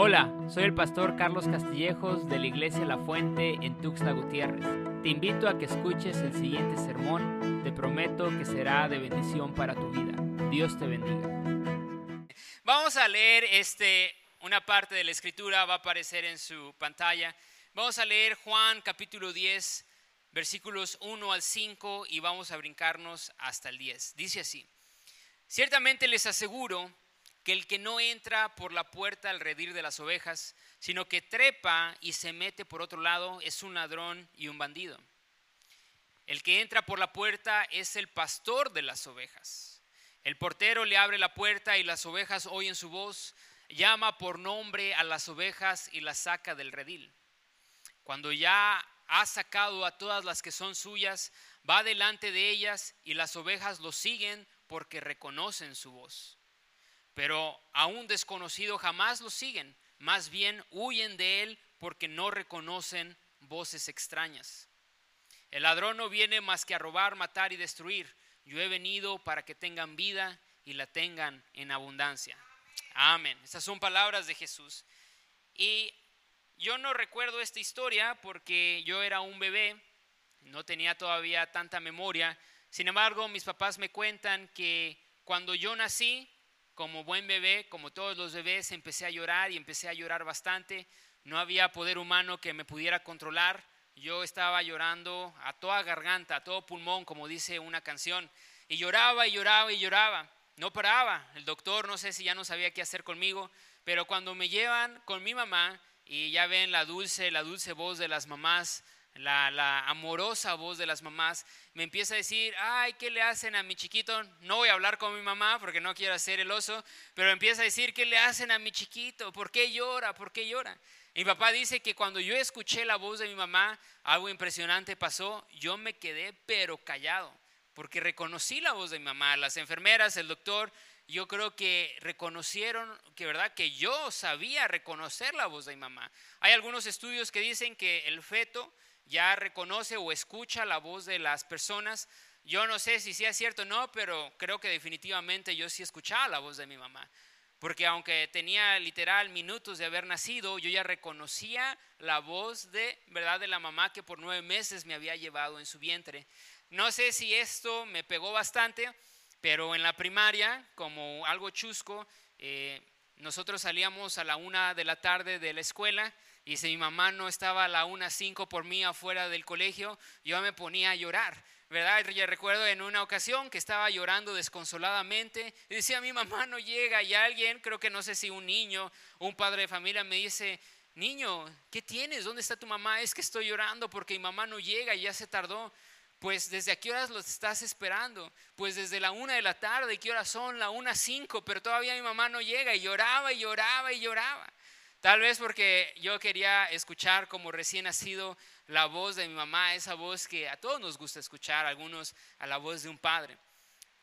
Hola, soy el pastor Carlos Castillejos de la iglesia La Fuente en Tuxtla Gutiérrez. Te invito a que escuches el siguiente sermón. Te prometo que será de bendición para tu vida. Dios te bendiga. Vamos a leer este, una parte de la escritura, va a aparecer en su pantalla. Vamos a leer Juan capítulo 10, versículos 1 al 5 y vamos a brincarnos hasta el 10. Dice así, ciertamente les aseguro que el que no entra por la puerta al redir de las ovejas, sino que trepa y se mete por otro lado, es un ladrón y un bandido. El que entra por la puerta es el pastor de las ovejas. El portero le abre la puerta y las ovejas oyen su voz, llama por nombre a las ovejas y las saca del redil. Cuando ya ha sacado a todas las que son suyas, va delante de ellas y las ovejas lo siguen porque reconocen su voz pero a un desconocido jamás lo siguen, más bien huyen de él porque no reconocen voces extrañas. El ladrón no viene más que a robar, matar y destruir. Yo he venido para que tengan vida y la tengan en abundancia. Amén. Estas son palabras de Jesús. Y yo no recuerdo esta historia porque yo era un bebé, no tenía todavía tanta memoria. Sin embargo, mis papás me cuentan que cuando yo nací, como buen bebé, como todos los bebés, empecé a llorar y empecé a llorar bastante. No había poder humano que me pudiera controlar. Yo estaba llorando a toda garganta, a todo pulmón, como dice una canción. Y lloraba y lloraba y lloraba. No paraba. El doctor no sé si ya no sabía qué hacer conmigo, pero cuando me llevan con mi mamá y ya ven la dulce, la dulce voz de las mamás la, amorosa voz de las mamás, me empieza a decir, ay, ¿qué le hacen a mi chiquito? No voy a hablar con mi mamá porque no quiero hacer el oso, pero empieza a decir, ¿qué le hacen a mi chiquito? ¿Por qué llora? ¿Por qué llora? Mi papá dice que cuando yo escuché la voz de mi mamá, algo impresionante pasó, yo me quedé pero callado, porque reconocí la voz de mi mamá, las enfermeras, el doctor, yo creo que reconocieron que verdad que yo sabía reconocer la voz de mi mamá. Hay algunos estudios que dicen que el feto ya reconoce o escucha la voz de las personas. Yo no sé si sea cierto o no, pero creo que definitivamente yo sí escuchaba la voz de mi mamá. Porque aunque tenía literal minutos de haber nacido, yo ya reconocía la voz de, ¿verdad? de la mamá que por nueve meses me había llevado en su vientre. No sé si esto me pegó bastante, pero en la primaria, como algo chusco, eh, nosotros salíamos a la una de la tarde de la escuela y si mi mamá no estaba a la una cinco por mí afuera del colegio, yo me ponía a llorar. ¿Verdad? Yo recuerdo en una ocasión que estaba llorando desconsoladamente y decía, mi mamá no llega y alguien, creo que no sé si un niño un padre de familia me dice, niño, ¿qué tienes? ¿Dónde está tu mamá? Es que estoy llorando porque mi mamá no llega y ya se tardó. Pues desde a qué horas los estás esperando? Pues desde la una de la tarde, ¿qué horas son? La una cinco, pero todavía mi mamá no llega y lloraba y lloraba y lloraba. Tal vez porque yo quería escuchar como recién nacido la voz de mi mamá, esa voz que a todos nos gusta escuchar, algunos a la voz de un padre.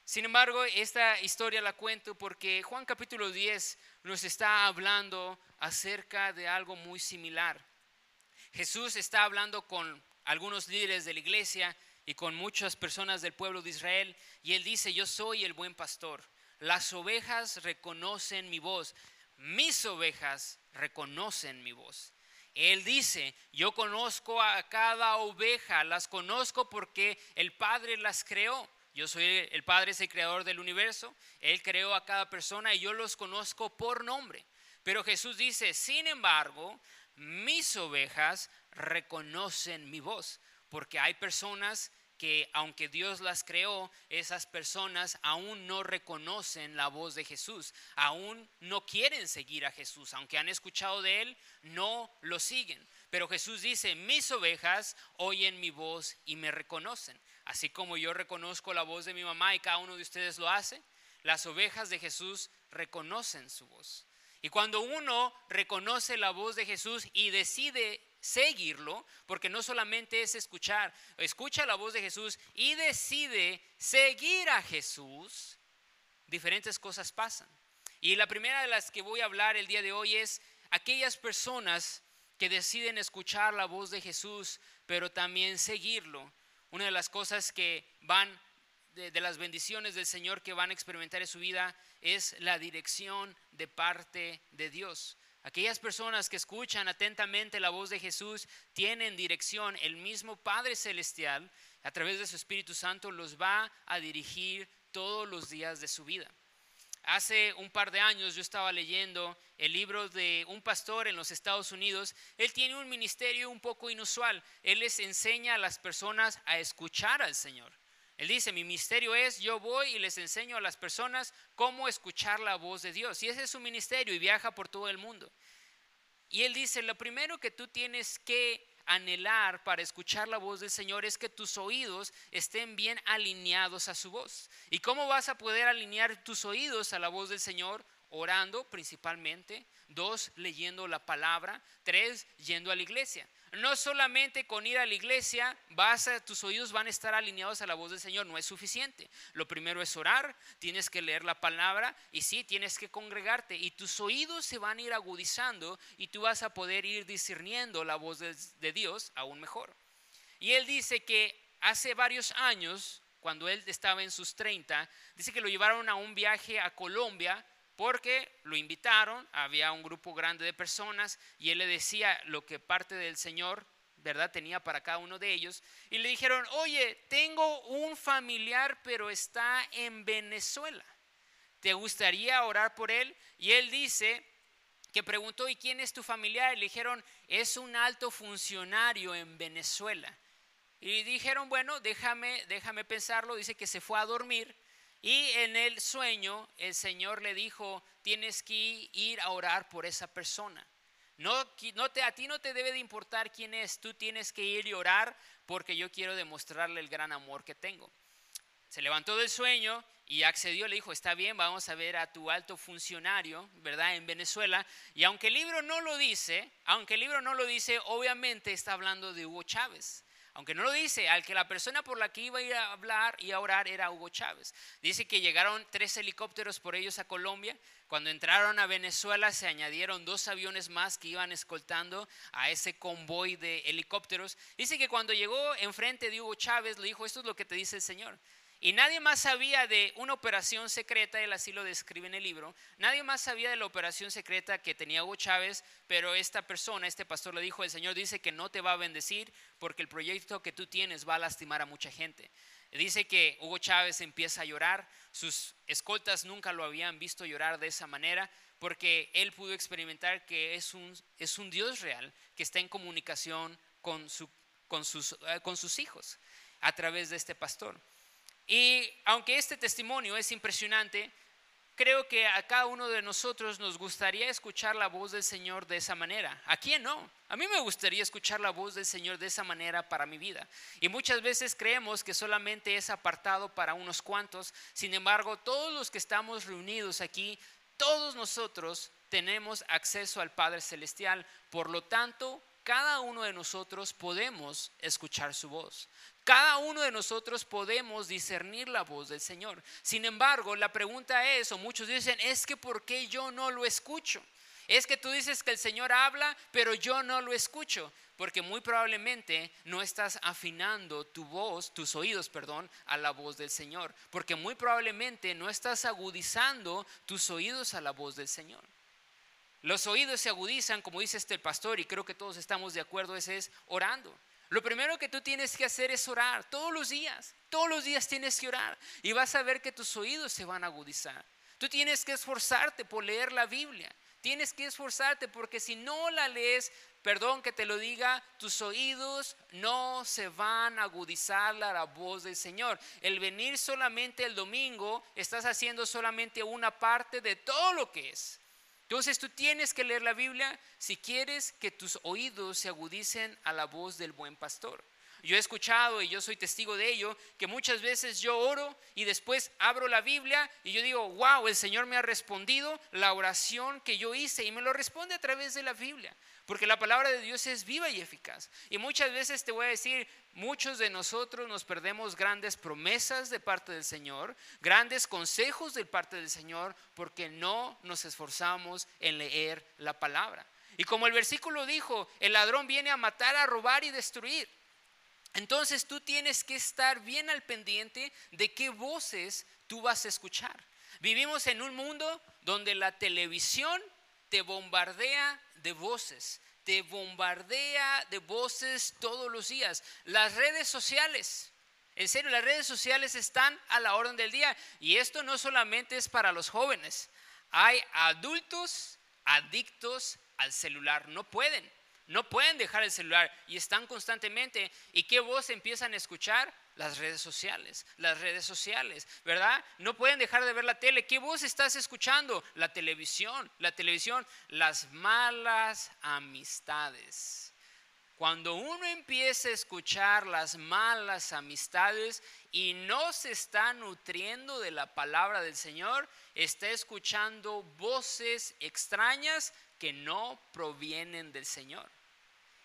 Sin embargo, esta historia la cuento porque Juan capítulo 10 nos está hablando acerca de algo muy similar. Jesús está hablando con algunos líderes de la iglesia y con muchas personas del pueblo de Israel y él dice, yo soy el buen pastor. Las ovejas reconocen mi voz mis ovejas reconocen mi voz. Él dice, yo conozco a cada oveja, las conozco porque el Padre las creó. Yo soy el Padre, es el creador del universo. Él creó a cada persona y yo los conozco por nombre. Pero Jesús dice, sin embargo, mis ovejas reconocen mi voz, porque hay personas que aunque Dios las creó, esas personas aún no reconocen la voz de Jesús, aún no quieren seguir a Jesús, aunque han escuchado de Él, no lo siguen. Pero Jesús dice, mis ovejas oyen mi voz y me reconocen, así como yo reconozco la voz de mi mamá y cada uno de ustedes lo hace, las ovejas de Jesús reconocen su voz. Y cuando uno reconoce la voz de Jesús y decide seguirlo, porque no solamente es escuchar, escucha la voz de Jesús y decide seguir a Jesús, diferentes cosas pasan. Y la primera de las que voy a hablar el día de hoy es aquellas personas que deciden escuchar la voz de Jesús, pero también seguirlo. Una de las cosas que van, de, las bendiciones del Señor que van a experimentar en su vida es la dirección de parte de Dios. Aquellas personas que escuchan atentamente la voz de Jesús tienen dirección. El mismo Padre Celestial, a través de su Espíritu Santo, los va a dirigir todos los días de su vida. Hace un par de años yo estaba leyendo el libro de un pastor en los Estados Unidos. Él tiene un ministerio un poco inusual. Él les enseña a las personas a escuchar al Señor. Él dice, mi ministerio es, yo voy y les enseño a las personas cómo escuchar la voz de Dios. Y ese es su ministerio y viaja por todo el mundo. Y él dice, lo primero que tú tienes que anhelar para escuchar la voz del Señor es que tus oídos estén bien alineados a su voz. ¿Y cómo vas a poder alinear tus oídos a la voz del Señor? Orando principalmente, dos, leyendo la palabra, tres, yendo a la iglesia no solamente con ir a la iglesia, vas tus oídos van a estar alineados a la voz del Señor, no es suficiente. Lo primero es orar, tienes que leer la palabra y sí, tienes que congregarte y tus oídos se van a ir agudizando y tú vas a poder ir discerniendo la voz de, de Dios aún mejor. Y él dice que hace varios años, cuando él estaba en sus 30, dice que lo llevaron a un viaje a Colombia porque lo invitaron, había un grupo grande de personas y él le decía lo que parte del Señor, ¿verdad? Tenía para cada uno de ellos. Y le dijeron, oye, tengo un familiar pero está en Venezuela. ¿Te gustaría orar por él? Y él dice que preguntó, ¿y quién es tu familiar? Y le dijeron, es un alto funcionario en Venezuela. Y dijeron, bueno, déjame, déjame pensarlo. Dice que se fue a dormir y en el sueño el Señor le dijo, tienes que ir a orar por esa persona. No, te, a ti no te debe de importar quién es, tú tienes que ir y orar porque yo quiero demostrarle el gran amor que tengo. Se levantó del sueño y accedió, le dijo, está bien, vamos a ver a tu alto funcionario, ¿verdad? En Venezuela. Y aunque el libro no lo dice, aunque el libro no lo dice, obviamente está hablando de Hugo Chávez aunque no lo dice, al que la persona por la que iba a hablar y a orar era Hugo Chávez. Dice que llegaron tres helicópteros por ellos a Colombia. Cuando entraron a Venezuela se añadieron dos aviones más que iban escoltando a ese convoy de helicópteros. Dice que cuando llegó enfrente de Hugo Chávez le dijo, esto es lo que te dice el Señor. Y nadie más sabía de una operación secreta, él así lo describe en el libro, nadie más sabía de la operación secreta que tenía Hugo Chávez, pero esta persona, este pastor le dijo, el Señor dice que no te va a bendecir porque el proyecto que tú tienes va a lastimar a mucha gente. Dice que Hugo Chávez empieza a llorar, sus escoltas nunca lo habían visto llorar de esa manera, porque él pudo experimentar que es un, es un Dios real que está en comunicación con, su, con, sus, eh, con sus hijos a través de este pastor. Y aunque este testimonio es impresionante, creo que a cada uno de nosotros nos gustaría escuchar la voz del Señor de esa manera. ¿A quién no? A mí me gustaría escuchar la voz del Señor de esa manera para mi vida. Y muchas veces creemos que solamente es apartado para unos cuantos. Sin embargo, todos los que estamos reunidos aquí, todos nosotros tenemos acceso al Padre Celestial. Por lo tanto, cada uno de nosotros podemos escuchar su voz. Cada uno de nosotros podemos discernir la voz del Señor. Sin embargo, la pregunta es, o muchos dicen, es que ¿por qué yo no lo escucho? Es que tú dices que el Señor habla, pero yo no lo escucho, porque muy probablemente no estás afinando tu voz, tus oídos, perdón, a la voz del Señor, porque muy probablemente no estás agudizando tus oídos a la voz del Señor. Los oídos se agudizan, como dice este pastor, y creo que todos estamos de acuerdo, ese es orando. Lo primero que tú tienes que hacer es orar todos los días. Todos los días tienes que orar y vas a ver que tus oídos se van a agudizar. Tú tienes que esforzarte por leer la Biblia. Tienes que esforzarte porque si no la lees, perdón que te lo diga, tus oídos no se van a agudizar a la voz del Señor. El venir solamente el domingo, estás haciendo solamente una parte de todo lo que es. Entonces tú tienes que leer la Biblia si quieres que tus oídos se agudicen a la voz del buen pastor. Yo he escuchado y yo soy testigo de ello, que muchas veces yo oro y después abro la Biblia y yo digo, wow, el Señor me ha respondido la oración que yo hice y me lo responde a través de la Biblia, porque la palabra de Dios es viva y eficaz. Y muchas veces te voy a decir, muchos de nosotros nos perdemos grandes promesas de parte del Señor, grandes consejos de parte del Señor, porque no nos esforzamos en leer la palabra. Y como el versículo dijo, el ladrón viene a matar, a robar y destruir. Entonces tú tienes que estar bien al pendiente de qué voces tú vas a escuchar. Vivimos en un mundo donde la televisión te bombardea de voces, te bombardea de voces todos los días. Las redes sociales, en serio, las redes sociales están a la orden del día. Y esto no solamente es para los jóvenes. Hay adultos adictos al celular. No pueden. No pueden dejar el celular y están constantemente. ¿Y qué voz empiezan a escuchar? Las redes sociales, las redes sociales, ¿verdad? No pueden dejar de ver la tele. ¿Qué voz estás escuchando? La televisión, la televisión, las malas amistades. Cuando uno empieza a escuchar las malas amistades y no se está nutriendo de la palabra del Señor, está escuchando voces extrañas que no provienen del Señor.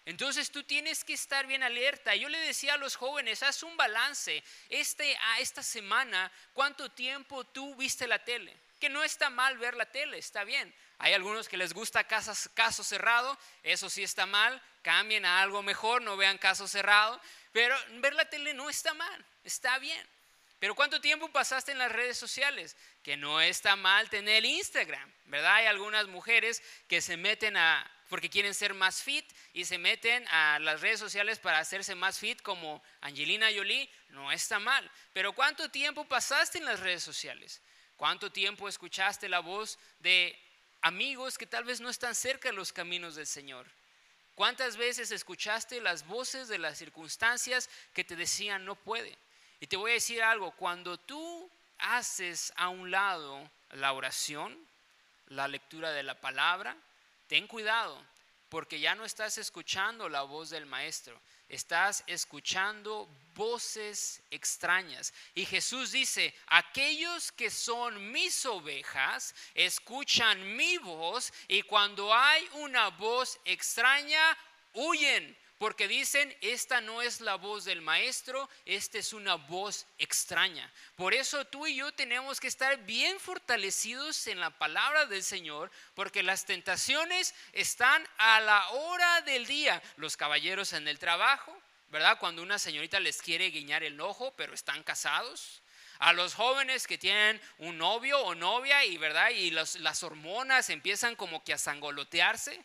Entonces tú tienes que estar bien alerta. Yo le decía a los jóvenes, haz un balance. Este, a esta semana, ¿cuánto tiempo tú viste la tele? Que no está mal ver la tele, está bien. Hay algunos que les gusta caso cerrado, eso sí está mal, cambien a algo mejor, no vean caso cerrado, pero ver la tele no está mal, está bien. Pero ¿cuánto tiempo pasaste en las redes sociales? Que no está mal tener Instagram, ¿verdad? Hay algunas mujeres que se meten a, porque quieren ser más fit y se meten a las redes sociales para hacerse más fit como Angelina Jolie, no está mal. Pero ¿cuánto tiempo pasaste en las redes sociales? ¿Cuánto tiempo escuchaste la voz de amigos que tal vez no están cerca de los caminos del Señor. ¿Cuántas veces escuchaste las voces de las circunstancias que te decían no puede? Y te voy a decir algo, cuando tú haces a un lado la oración, la lectura de la palabra, ten cuidado, porque ya no estás escuchando la voz del maestro, estás escuchando voces extrañas. Y Jesús dice, aquellos que son mis ovejas escuchan mi voz y cuando hay una voz extraña, huyen porque dicen, esta no es la voz del maestro, esta es una voz extraña. Por eso tú y yo tenemos que estar bien fortalecidos en la palabra del Señor, porque las tentaciones están a la hora del día. Los caballeros en el trabajo, ¿verdad? Cuando una señorita les quiere guiñar el ojo, pero están casados a los jóvenes que tienen un novio o novia y verdad y las hormonas empiezan como que a sangolotearse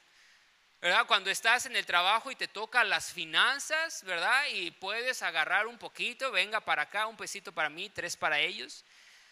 Cuando estás en el trabajo y te toca las finanzas, ¿verdad? Y puedes agarrar un poquito, venga para acá, un pesito para mí, tres para ellos.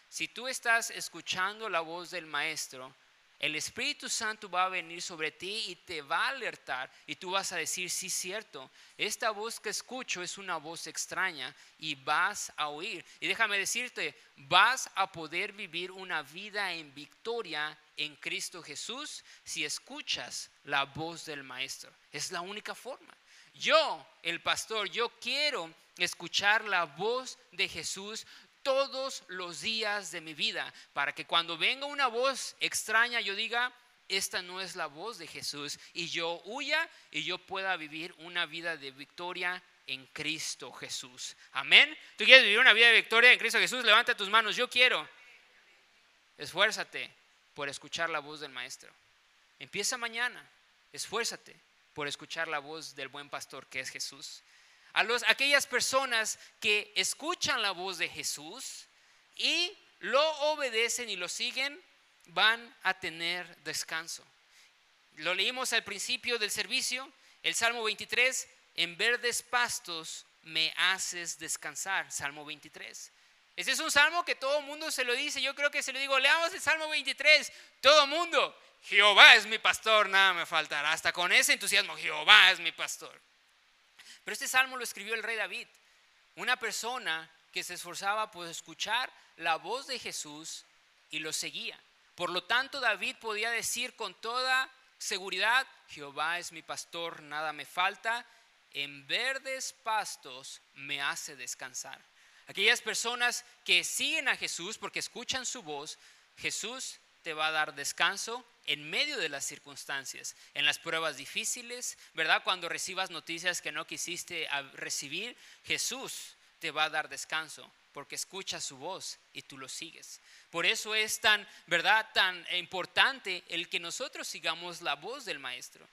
Si tú estás escuchando la voz del maestro, el Espíritu Santo va a venir sobre ti y te va a alertar y tú vas a decir, sí, cierto, esta voz que escucho es una voz extraña y vas a oír. Y déjame decirte, vas a poder vivir una vida en victoria en Cristo Jesús si escuchas la voz del Maestro. Es la única forma. Yo, el pastor, yo quiero escuchar la voz de Jesús todos los días de mi vida, para que cuando venga una voz extraña yo diga, esta no es la voz de Jesús, y yo huya y yo pueda vivir una vida de victoria en Cristo Jesús. Amén. ¿Tú quieres vivir una vida de victoria en Cristo Jesús? Levanta tus manos, yo quiero. Esfuérzate por escuchar la voz del Maestro. Empieza mañana, esfuérzate por escuchar la voz del buen pastor que es Jesús a los, aquellas personas que escuchan la voz de Jesús y lo obedecen y lo siguen, van a tener descanso. Lo leímos al principio del servicio, el Salmo 23, en verdes pastos me haces descansar, Salmo 23. Ese es un salmo que todo mundo se lo dice. Yo creo que se lo digo, leamos el Salmo 23. Todo mundo, Jehová es mi pastor, nada me faltará. Hasta con ese entusiasmo, Jehová es mi pastor. Pero este salmo lo escribió el rey David, una persona que se esforzaba por escuchar la voz de Jesús y lo seguía. Por lo tanto, David podía decir con toda seguridad, Jehová es mi pastor, nada me falta, en verdes pastos me hace descansar. Aquellas personas que siguen a Jesús porque escuchan su voz, Jesús te va a dar descanso en medio de las circunstancias, en las pruebas difíciles, ¿verdad? Cuando recibas noticias que no quisiste recibir, Jesús te va a dar descanso porque escucha su voz y tú lo sigues. Por eso es tan, ¿verdad? Tan importante el que nosotros sigamos la voz del maestro.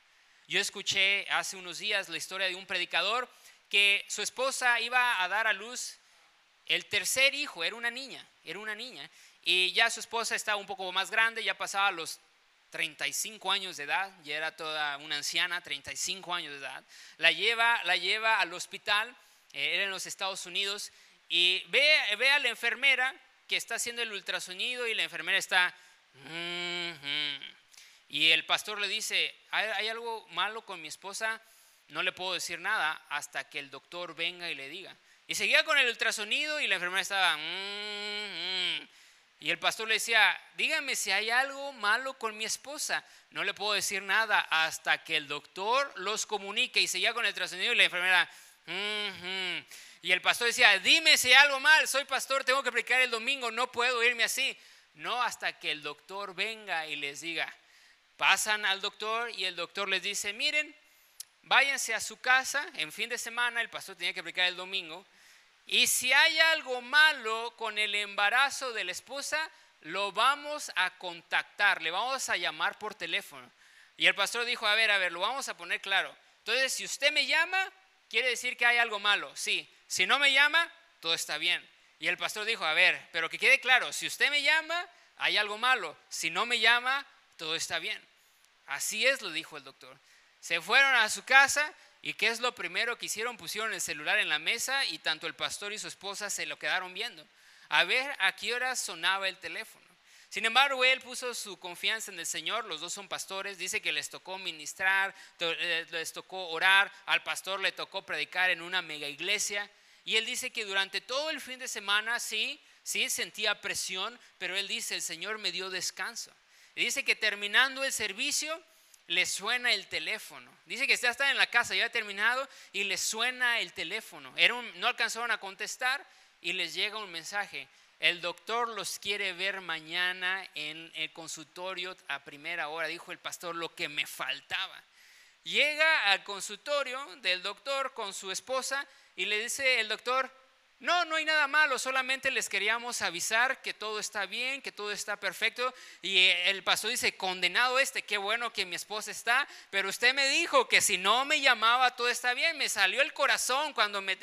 Yo escuché hace unos días la historia de un predicador que su esposa iba a dar a luz el tercer hijo, era una niña, era una niña, y ya su esposa estaba un poco más grande, ya pasaba los 35 años de edad, ya era toda una anciana, 35 años de edad. La lleva, la lleva al hospital, eh, era en los Estados Unidos, y ve, ve a la enfermera que está haciendo el ultrasonido y la enfermera está... Y el pastor le dice, ¿Hay, algo malo con mi esposa? No le puedo decir nada hasta que el doctor venga y le diga. Y seguía con el ultrasonido y la enfermera estaba... Y el pastor le decía, dígame si hay algo malo con mi esposa. No le puedo decir nada hasta que el doctor los comunique. Y seguía con el ultrasonido y la enfermera... Y el pastor decía, dime si hay algo mal, soy pastor, tengo que predicar el domingo, no puedo irme así. No hasta que el doctor venga y les diga, pasan al doctor y el doctor les dice, miren, váyanse a su casa en fin de semana, el pastor tenía que predicar el domingo, y si hay algo malo con el embarazo de la esposa, lo vamos a contactar, le vamos a llamar por teléfono. Y el pastor dijo, a ver, a ver, lo vamos a poner claro. Entonces, si usted me llama, quiere decir que hay algo malo. Sí, si no me llama, todo está bien. Y el pastor dijo, a ver, pero que quede claro, si usted me llama, hay algo malo. Si no me llama, todo está bien. Así es, lo dijo el doctor. Se fueron a su casa y ¿qué es lo primero que hicieron? Pusieron el celular en la mesa y tanto el pastor y su esposa se lo quedaron viendo. A ver a qué hora sonaba el teléfono. Sin embargo, él puso su confianza en el Señor, los dos son pastores, dice que les tocó ministrar, eh, les tocó orar, al pastor le tocó predicar en una mega iglesia, y él dice que durante todo el fin de semana, sí, sí sentía presión, pero él dice, el Señor me dio descanso. Y dice que terminando el servicio, le suena el teléfono. Dice que ya está en la casa, ya ha terminado, y le suena el teléfono. No alcanzaron a contestar y les llega un mensaje. El doctor los quiere ver mañana en el consultorio a primera hora, dijo el pastor, lo que me faltaba. Llega al consultorio del doctor con su esposa y le dice el doctor, no, no hay nada malo, solamente les queríamos avisar que todo está bien, que todo está perfecto. Y el pastor dice, condenado este, qué bueno que mi esposa está, pero usted me dijo que si no me llamaba todo está bien, me salió el corazón cuando me.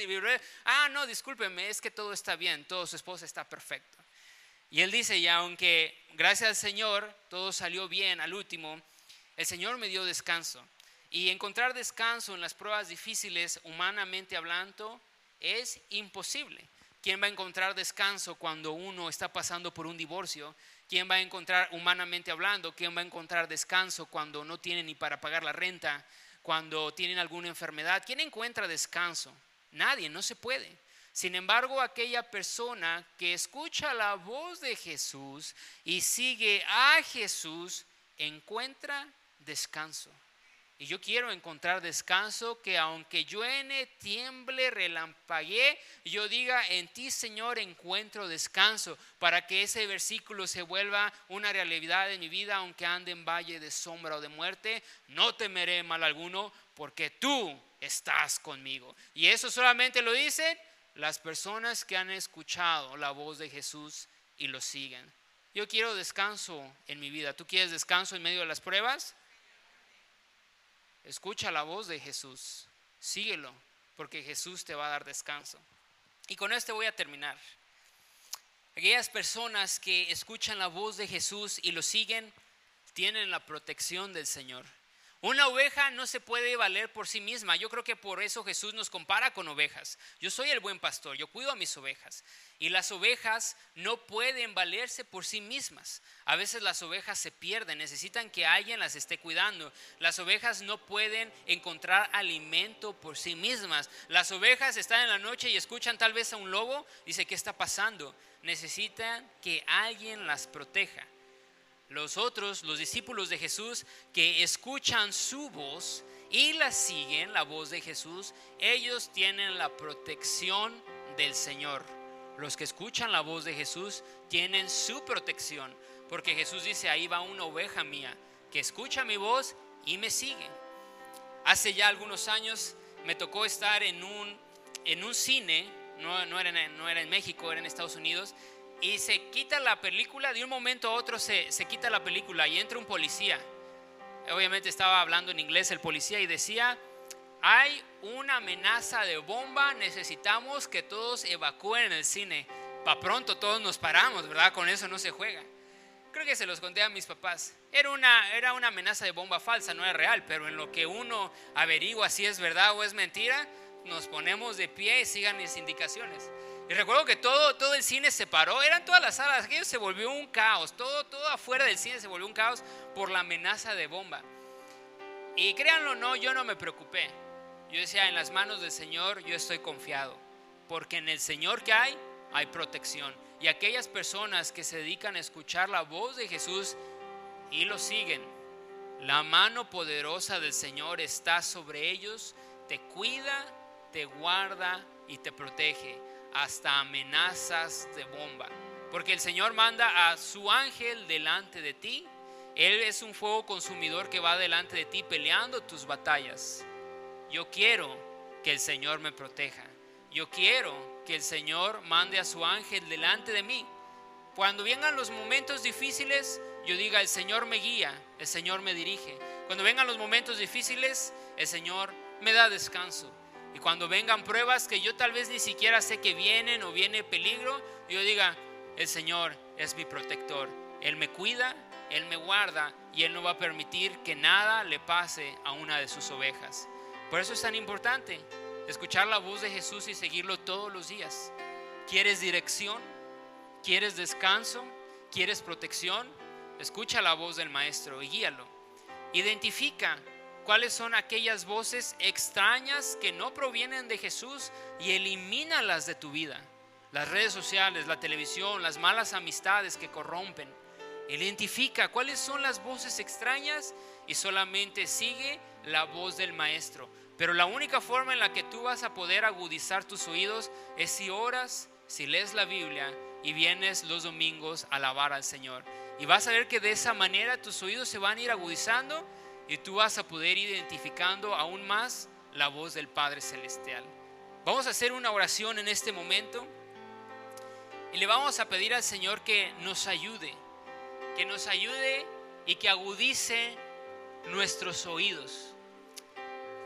Ah, no, discúlpeme, es que todo está bien, todo su esposa está perfecto. Y él dice, y aunque gracias al Señor todo salió bien al último, el Señor me dio descanso. Y encontrar descanso en las pruebas difíciles, humanamente hablando, es imposible. ¿Quién va a encontrar descanso cuando uno está pasando por un divorcio? ¿Quién va a encontrar, humanamente hablando, quién va a encontrar descanso cuando no tiene ni para pagar la renta, cuando tienen alguna enfermedad? ¿Quién encuentra descanso? Nadie, no se puede. Sin embargo, aquella persona que escucha la voz de Jesús y sigue a Jesús, encuentra descanso. Y yo quiero encontrar descanso, que aunque lluene, tiemble, relampaguee, yo diga, en ti Señor encuentro descanso, para que ese versículo se vuelva una realidad en mi vida, aunque ande en valle de sombra o de muerte, no temeré mal alguno, porque tú estás conmigo. Y eso solamente lo dicen las personas que han escuchado la voz de Jesús y lo siguen. Yo quiero descanso en mi vida. ¿Tú quieres descanso en medio de las pruebas? Escucha la voz de Jesús, síguelo, porque Jesús te va a dar descanso. Y con esto voy a terminar. Aquellas personas que escuchan la voz de Jesús y lo siguen, tienen la protección del Señor. Una oveja no se puede valer por sí misma. Yo creo que por eso Jesús nos compara con ovejas. Yo soy el buen pastor, yo cuido a mis ovejas. Y las ovejas no pueden valerse por sí mismas. A veces las ovejas se pierden, necesitan que alguien las esté cuidando. Las ovejas no pueden encontrar alimento por sí mismas. Las ovejas están en la noche y escuchan tal vez a un lobo. Dice, ¿qué está pasando? Necesitan que alguien las proteja los otros, los discípulos de Jesús, que escuchan su voz y la siguen, la voz de Jesús, ellos tienen la protección del Señor. Los que escuchan la voz de Jesús tienen su protección, porque Jesús dice, ahí va una oveja mía, que escucha mi voz y me sigue. Hace ya algunos años me tocó estar en un, en un cine, no, no, era no era en México, era en Estados Unidos, y se quita la película, de un momento a otro se, se quita la película y entra un policía. Obviamente estaba hablando en inglés el policía y decía, hay una amenaza de bomba, necesitamos que todos evacúen el cine. Para pronto todos nos paramos, ¿verdad? Con eso no se juega. creo que se los conté a mis papás. Era una, era una amenaza de bomba falsa, no es real, pero en lo que uno averigua si es verdad o es mentira, nos ponemos de pie y sigan mis indicaciones. Y recuerdo que todo, todo el cine se paró, eran todas las salas, aquello se volvió un caos, todo, todo afuera del cine se volvió un caos por la amenaza de bomba. Y créanlo o no, yo no me preocupé. Yo decía, en las manos del Señor yo estoy confiado, porque en el Señor que hay, hay protección. Y aquellas personas que se dedican a escuchar la voz de Jesús y lo siguen, la mano poderosa del Señor está sobre ellos, te cuida, te guarda y te protege hasta amenazas de bomba. Porque el Señor manda a su ángel delante de ti. Él es un fuego consumidor que va delante de ti peleando tus batallas. Yo quiero que el Señor me proteja. Yo quiero que el Señor mande a su ángel delante de mí. Cuando vengan los momentos difíciles, yo diga, el Señor me guía, el Señor me dirige. Cuando vengan los momentos difíciles, el Señor me da descanso. Y cuando vengan pruebas que yo tal vez ni siquiera sé que vienen o viene peligro, yo diga, el Señor es mi protector. Él me cuida, Él me guarda y Él no va a permitir que nada le pase a una de sus ovejas. Por eso es tan importante escuchar la voz de Jesús y seguirlo todos los días. ¿Quieres dirección? ¿Quieres descanso? ¿Quieres protección? Escucha la voz del Maestro y guíalo. Identifica cuáles son aquellas voces extrañas que no provienen de Jesús y elimínalas de tu vida. Las redes sociales, la televisión, las malas amistades que corrompen. Identifica cuáles son las voces extrañas y solamente sigue la voz del maestro. Pero la única forma en la que tú vas a poder agudizar tus oídos es si oras, si lees la Biblia y vienes los domingos a alabar al Señor. Y vas a ver que de esa manera tus oídos se van a ir agudizando y tú vas a poder identificando aún más la voz del Padre Celestial. Vamos a hacer una oración en este momento y le vamos a pedir al Señor que nos ayude, que nos ayude y que agudice nuestros oídos.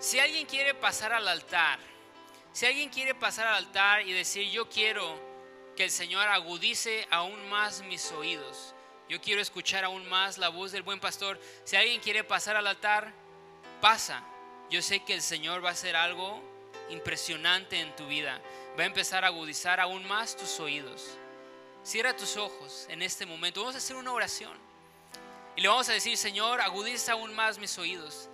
Si alguien quiere pasar al altar, si alguien quiere pasar al altar y decir yo quiero que el Señor agudice aún más mis oídos, yo quiero escuchar aún más la voz del buen pastor. Si alguien quiere pasar al altar, pasa. Yo sé que el Señor va a hacer algo impresionante en tu vida. Va a empezar a agudizar aún más tus oídos. Cierra tus ojos en este momento. Vamos a hacer una oración. Y le vamos a decir, Señor, agudiza aún más mis oídos.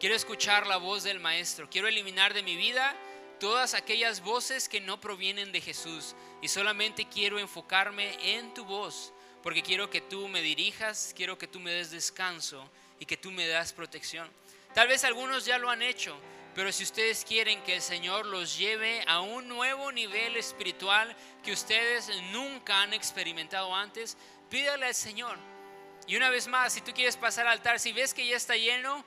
Quiero escuchar la voz del Maestro. Quiero eliminar de mi vida todas aquellas voces que no provienen de Jesús. Y solamente quiero enfocarme en tu voz porque quiero que tú me dirijas, quiero que tú me des descanso y que tú me das protección. Tal vez algunos ya lo han hecho, pero si ustedes quieren que el Señor los lleve a un nuevo nivel espiritual que ustedes nunca han experimentado antes, pídale al Señor. Y una vez más, si tú quieres pasar al altar, si ves que ya está lleno,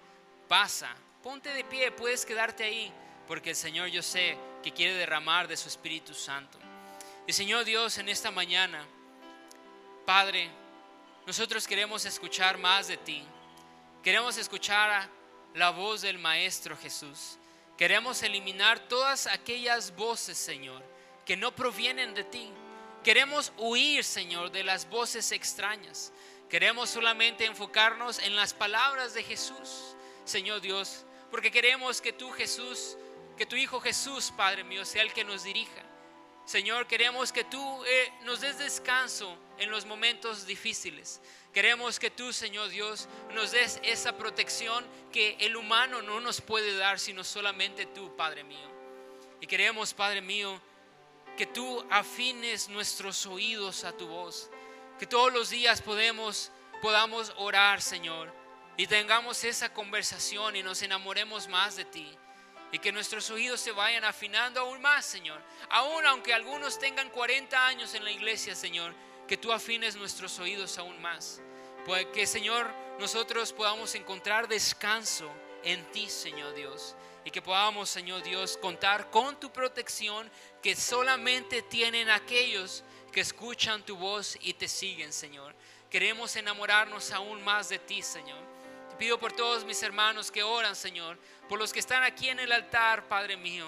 pasa. Ponte de pie, puedes quedarte ahí, porque el Señor yo sé que quiere derramar de su Espíritu Santo. Y Señor Dios, en esta mañana, Padre, nosotros queremos escuchar más de ti. Queremos escuchar la voz del Maestro Jesús. Queremos eliminar todas aquellas voces, Señor, que no provienen de ti. Queremos huir, Señor, de las voces extrañas. Queremos solamente enfocarnos en las palabras de Jesús, Señor Dios, porque queremos que tú, Jesús, que tu Hijo Jesús, Padre mío, sea el que nos dirija. Señor, queremos que tú eh, nos des descanso en los momentos difíciles. Queremos que tú, Señor Dios, nos des esa protección que el humano no nos puede dar, sino solamente tú, Padre mío. Y queremos, Padre mío, que tú afines nuestros oídos a tu voz. Que todos los días podamos orar, Señor, y tengamos esa conversación y nos enamoremos más de ti y que nuestros oídos se vayan afinando aún más, Señor. Aún aunque algunos tengan 40 años en la iglesia, Señor, que tú afines nuestros oídos aún más. Pues que, Señor, nosotros podamos encontrar descanso en ti, Señor Dios. Y que podamos, Señor Dios, contar con tu protección que solamente tienen aquellos que escuchan tu voz y te siguen, Señor. Queremos enamorarnos aún más de ti, Señor. Pido por todos mis hermanos que oran, Señor, por los que están aquí en el altar, Padre mío,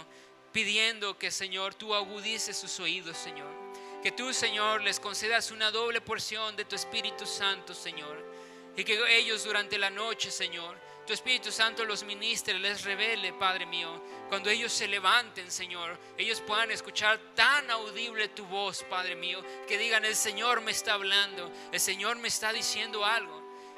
pidiendo que, Señor, tú agudices sus oídos, Señor. Que tú, Señor, les concedas una doble porción de tu Espíritu Santo, Señor. Y que ellos durante la noche, Señor, tu Espíritu Santo los ministre, les revele, Padre mío. Cuando ellos se levanten, Señor, ellos puedan escuchar tan audible tu voz, Padre mío, que digan, el Señor me está hablando, el Señor me está diciendo algo.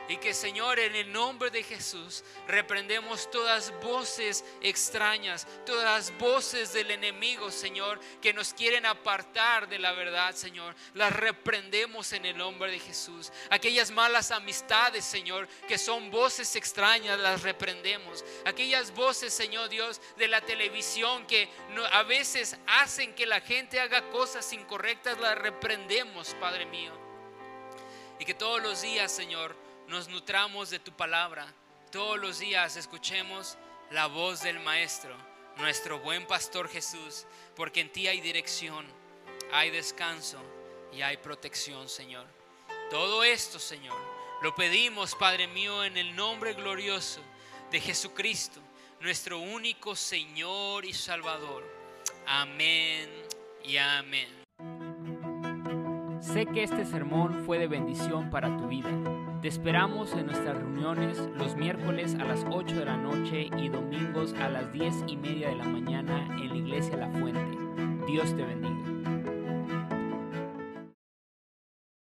Y que Señor, en el nombre de Jesús, reprendemos todas voces extrañas, todas voces del enemigo, Señor, que nos quieren apartar de la verdad, Señor. Las reprendemos en el nombre de Jesús. Aquellas malas amistades, Señor, que son voces extrañas, las reprendemos. Aquellas voces, Señor Dios, de la televisión que a veces hacen que la gente haga cosas incorrectas, las reprendemos, Padre mío. Y que todos los días, Señor, nos nutramos de tu palabra. Todos los días escuchemos la voz del Maestro, nuestro buen pastor Jesús, porque en ti hay dirección, hay descanso y hay protección, Señor. Todo esto, Señor, lo pedimos, Padre mío, en el nombre glorioso de Jesucristo, nuestro único Señor y Salvador. Amén y amén. Sé que este sermón fue de bendición para tu vida. Te esperamos en nuestras reuniones los miércoles a las 8 de la noche y domingos a las 10 y media de la mañana en la iglesia La Fuente. Dios te bendiga.